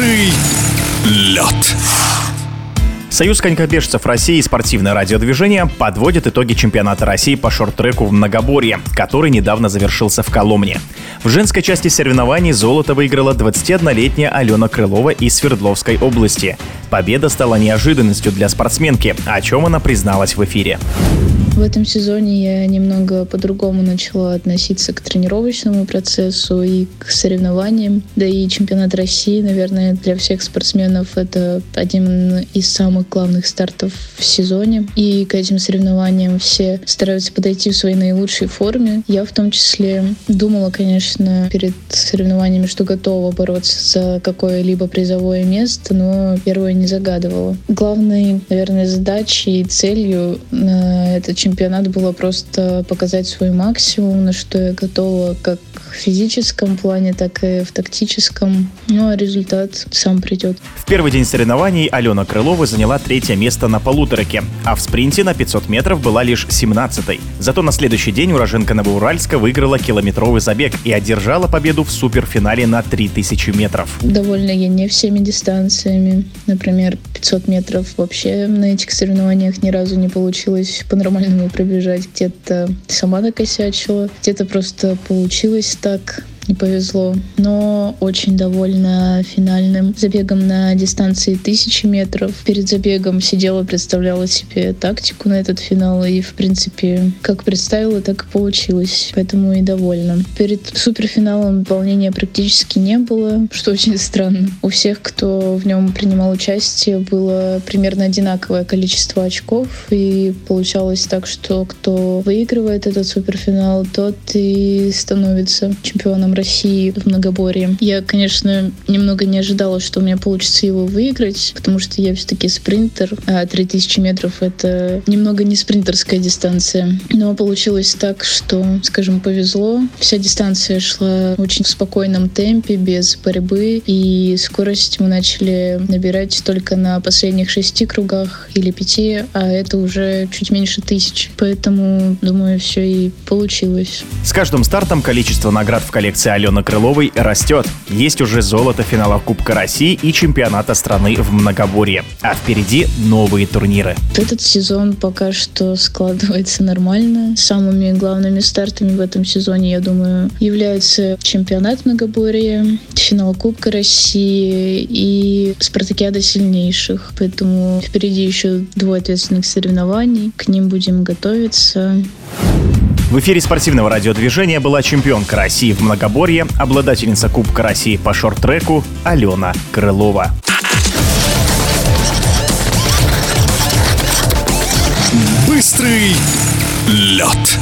Быстрый лед. Союз конькобежцев России и спортивное радиодвижение подводит итоги чемпионата России по шорт-треку в многоборье, который недавно завершился в Коломне. В женской части соревнований золото выиграла 21-летняя Алена Крылова из Свердловской области. Победа стала неожиданностью для спортсменки, о чем она призналась в эфире. В этом сезоне я немного по-другому начала относиться к тренировочному процессу и к соревнованиям. Да и чемпионат России, наверное, для всех спортсменов это один из самых главных стартов в сезоне. И к этим соревнованиям все стараются подойти в своей наилучшей форме. Я в том числе думала, конечно, перед соревнованиями, что готова бороться за какое-либо призовое место, но первое не загадывала. Главной, наверное, задачей и целью на этот чемпионат было просто показать свой максимум, на что я готова как в физическом плане, так и в тактическом. Ну а результат сам придет. В первый день соревнований Алена Крылова заняла третье место на полуторке, а в спринте на 500 метров была лишь 17-й. Зато на следующий день уроженка Новоуральска выиграла километровый забег и одержала победу в суперфинале на 3000 метров. Довольна я не всеми дистанциями. Например, 500 метров вообще на этих соревнованиях ни разу не получилось по-нормальному пробежать. Где-то сама накосячила, где-то просто получилось так не повезло, но очень довольна финальным забегом на дистанции тысячи метров. Перед забегом сидела, представляла себе тактику на этот финал, и, в принципе, как представила, так и получилось. Поэтому и довольна. Перед суперфиналом волнения практически не было, что очень странно. У всех, кто в нем принимал участие, было примерно одинаковое количество очков, и получалось так, что кто выигрывает этот суперфинал, тот и становится чемпионом России в многоборье. Я, конечно, немного не ожидала, что у меня получится его выиграть, потому что я все-таки спринтер, а 3000 метров — это немного не спринтерская дистанция. Но получилось так, что, скажем, повезло. Вся дистанция шла очень в спокойном темпе, без борьбы, и скорость мы начали набирать только на последних шести кругах или пяти, а это уже чуть меньше тысяч. Поэтому, думаю, все и получилось. С каждым стартом количество наград в коллекции Алены Крыловой растет. Есть уже золото финала Кубка России и чемпионата страны в многоборье. А впереди новые турниры. Этот сезон пока что складывается нормально. Самыми главными стартами в этом сезоне, я думаю, являются чемпионат многоборья, финал Кубка России и спартакиада сильнейших. Поэтому впереди еще двое ответственных соревнований. К ним будем готовиться. В эфире спортивного радиодвижения была чемпионка России в многоборье, обладательница Кубка России по шорт-треку Алена Крылова. Быстрый лед.